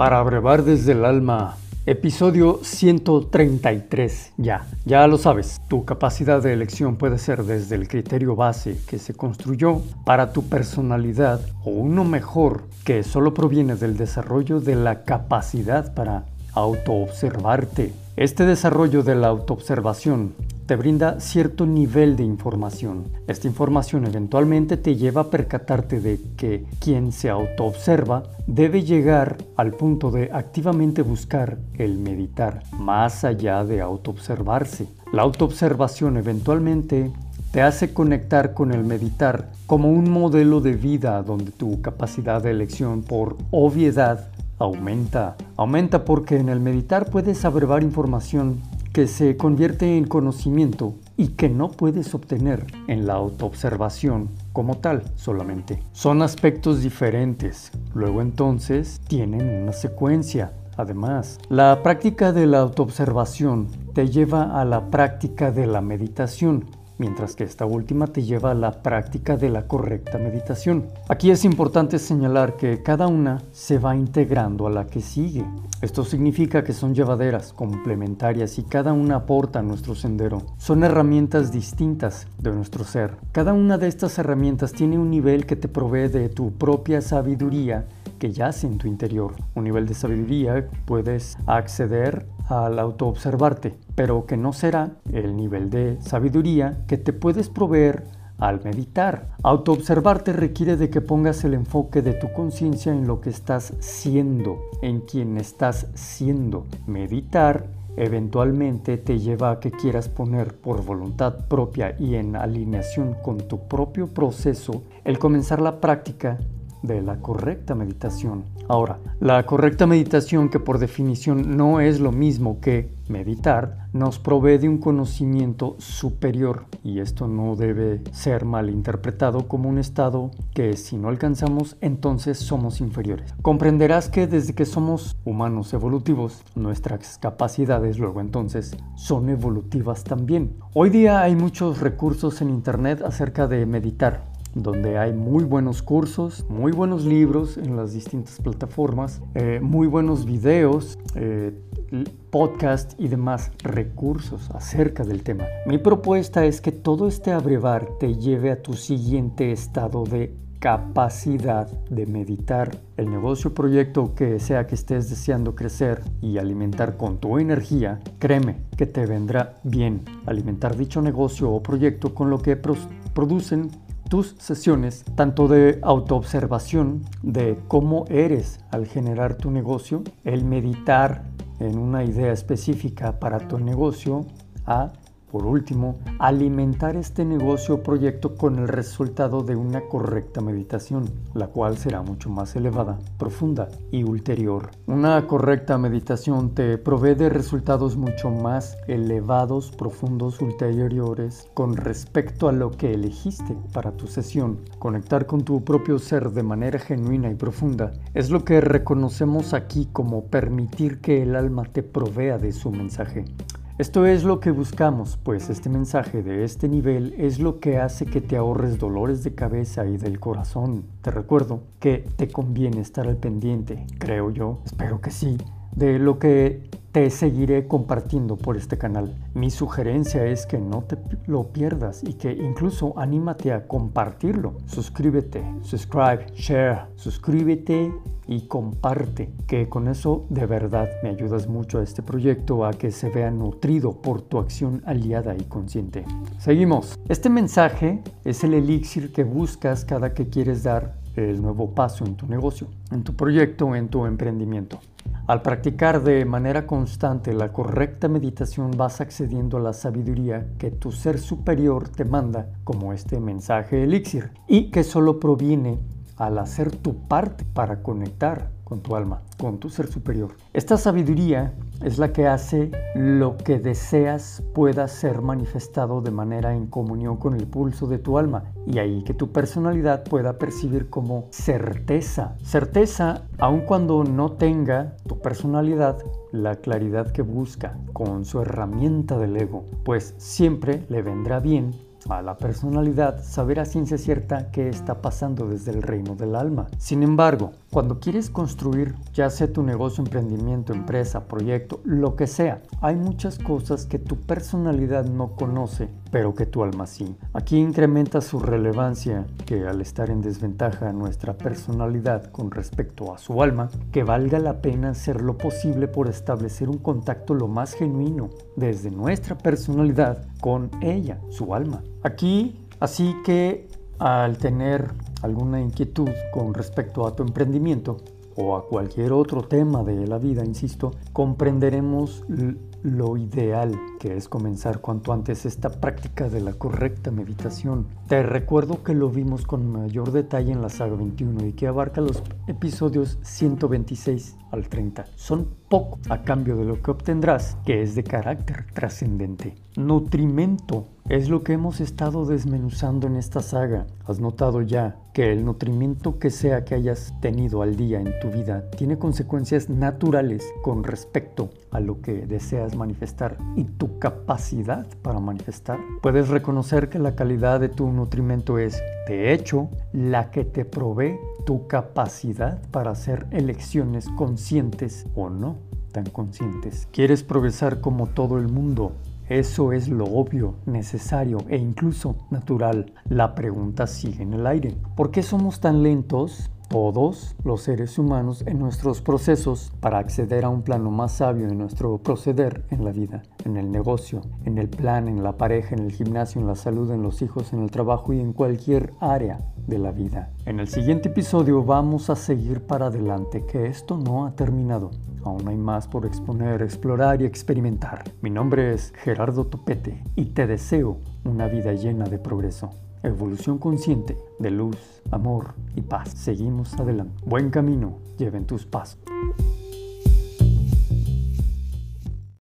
Para abrevar desde el alma. Episodio 133. Ya, ya lo sabes, tu capacidad de elección puede ser desde el criterio base que se construyó para tu personalidad o uno mejor que solo proviene del desarrollo de la capacidad para autoobservarte. Este desarrollo de la autoobservación te brinda cierto nivel de información. Esta información eventualmente te lleva a percatarte de que quien se autoobserva debe llegar al punto de activamente buscar el meditar, más allá de autoobservarse. La autoobservación eventualmente te hace conectar con el meditar como un modelo de vida donde tu capacidad de elección por obviedad aumenta. Aumenta porque en el meditar puedes abrevar información que se convierte en conocimiento y que no puedes obtener en la autoobservación como tal solamente. Son aspectos diferentes, luego entonces tienen una secuencia. Además, la práctica de la autoobservación te lleva a la práctica de la meditación, mientras que esta última te lleva a la práctica de la correcta meditación. Aquí es importante señalar que cada una se va integrando a la que sigue. Esto significa que son llevaderas, complementarias y cada una aporta a nuestro sendero. Son herramientas distintas de nuestro ser. Cada una de estas herramientas tiene un nivel que te provee de tu propia sabiduría que yace en tu interior. Un nivel de sabiduría puedes acceder al autoobservarte, pero que no será el nivel de sabiduría que te puedes proveer al meditar. Autoobservarte requiere de que pongas el enfoque de tu conciencia en lo que estás siendo, en quien estás siendo. Meditar eventualmente te lleva a que quieras poner por voluntad propia y en alineación con tu propio proceso el comenzar la práctica de la correcta meditación. Ahora, la correcta meditación, que por definición no es lo mismo que meditar, nos provee de un conocimiento superior y esto no debe ser malinterpretado como un estado que si no alcanzamos entonces somos inferiores. Comprenderás que desde que somos humanos evolutivos, nuestras capacidades luego entonces son evolutivas también. Hoy día hay muchos recursos en internet acerca de meditar donde hay muy buenos cursos, muy buenos libros en las distintas plataformas, eh, muy buenos videos, eh, podcast y demás recursos acerca del tema. Mi propuesta es que todo este abrevar te lleve a tu siguiente estado de capacidad de meditar el negocio proyecto que sea que estés deseando crecer y alimentar con tu energía, créeme que te vendrá bien alimentar dicho negocio o proyecto con lo que producen tus sesiones, tanto de autoobservación de cómo eres al generar tu negocio, el meditar en una idea específica para tu negocio, a por último, alimentar este negocio o proyecto con el resultado de una correcta meditación, la cual será mucho más elevada, profunda y ulterior. Una correcta meditación te provee de resultados mucho más elevados, profundos, ulteriores con respecto a lo que elegiste para tu sesión. Conectar con tu propio ser de manera genuina y profunda es lo que reconocemos aquí como permitir que el alma te provea de su mensaje. Esto es lo que buscamos, pues este mensaje de este nivel es lo que hace que te ahorres dolores de cabeza y del corazón. Te recuerdo que te conviene estar al pendiente, creo yo, espero que sí, de lo que te seguiré compartiendo por este canal. Mi sugerencia es que no te lo pierdas y que incluso anímate a compartirlo. Suscríbete, subscribe, share, suscríbete y comparte, que con eso de verdad me ayudas mucho a este proyecto a que se vea nutrido por tu acción aliada y consciente. Seguimos. Este mensaje es el elixir que buscas cada que quieres dar el nuevo paso en tu negocio, en tu proyecto, en tu emprendimiento. Al practicar de manera constante la correcta meditación vas accediendo a la sabiduría que tu ser superior te manda como este mensaje elixir y que solo proviene al hacer tu parte para conectar con tu alma, con tu ser superior. Esta sabiduría es la que hace lo que deseas pueda ser manifestado de manera en comunión con el pulso de tu alma y ahí que tu personalidad pueda percibir como certeza. Certeza aun cuando no tenga tu personalidad la claridad que busca con su herramienta del ego, pues siempre le vendrá bien a la personalidad saber a ciencia cierta qué está pasando desde el reino del alma. Sin embargo, cuando quieres construir ya sea tu negocio, emprendimiento, empresa, proyecto, lo que sea, hay muchas cosas que tu personalidad no conoce, pero que tu alma sí. Aquí incrementa su relevancia que al estar en desventaja nuestra personalidad con respecto a su alma, que valga la pena hacer lo posible por establecer un contacto lo más genuino desde nuestra personalidad con ella, su alma. Aquí, así que al tener alguna inquietud con respecto a tu emprendimiento o a cualquier otro tema de la vida, insisto, comprenderemos lo ideal que es comenzar cuanto antes esta práctica de la correcta meditación. Te recuerdo que lo vimos con mayor detalle en la saga 21 y que abarca los episodios 126 al 30. Son poco a cambio de lo que obtendrás, que es de carácter trascendente. Nutrimento es lo que hemos estado desmenuzando en esta saga. Has notado ya que el nutrimento que sea que hayas tenido al día en tu vida tiene consecuencias naturales con respecto a lo que deseas manifestar y tu capacidad para manifestar. Puedes reconocer que la calidad de tu nutrimento es, de hecho, la que te provee tu capacidad para hacer elecciones conscientes o no tan conscientes. ¿Quieres progresar como todo el mundo? Eso es lo obvio, necesario e incluso natural. La pregunta sigue en el aire. ¿Por qué somos tan lentos todos los seres humanos en nuestros procesos para acceder a un plano más sabio de nuestro proceder en la vida, en el negocio, en el plan, en la pareja, en el gimnasio, en la salud, en los hijos, en el trabajo y en cualquier área de la vida. En el siguiente episodio vamos a seguir para adelante, que esto no ha terminado. Aún hay más por exponer, explorar y experimentar. Mi nombre es Gerardo Topete y te deseo una vida llena de progreso. Evolución consciente de luz, amor y paz. Seguimos adelante. Buen camino, lleven tus pasos.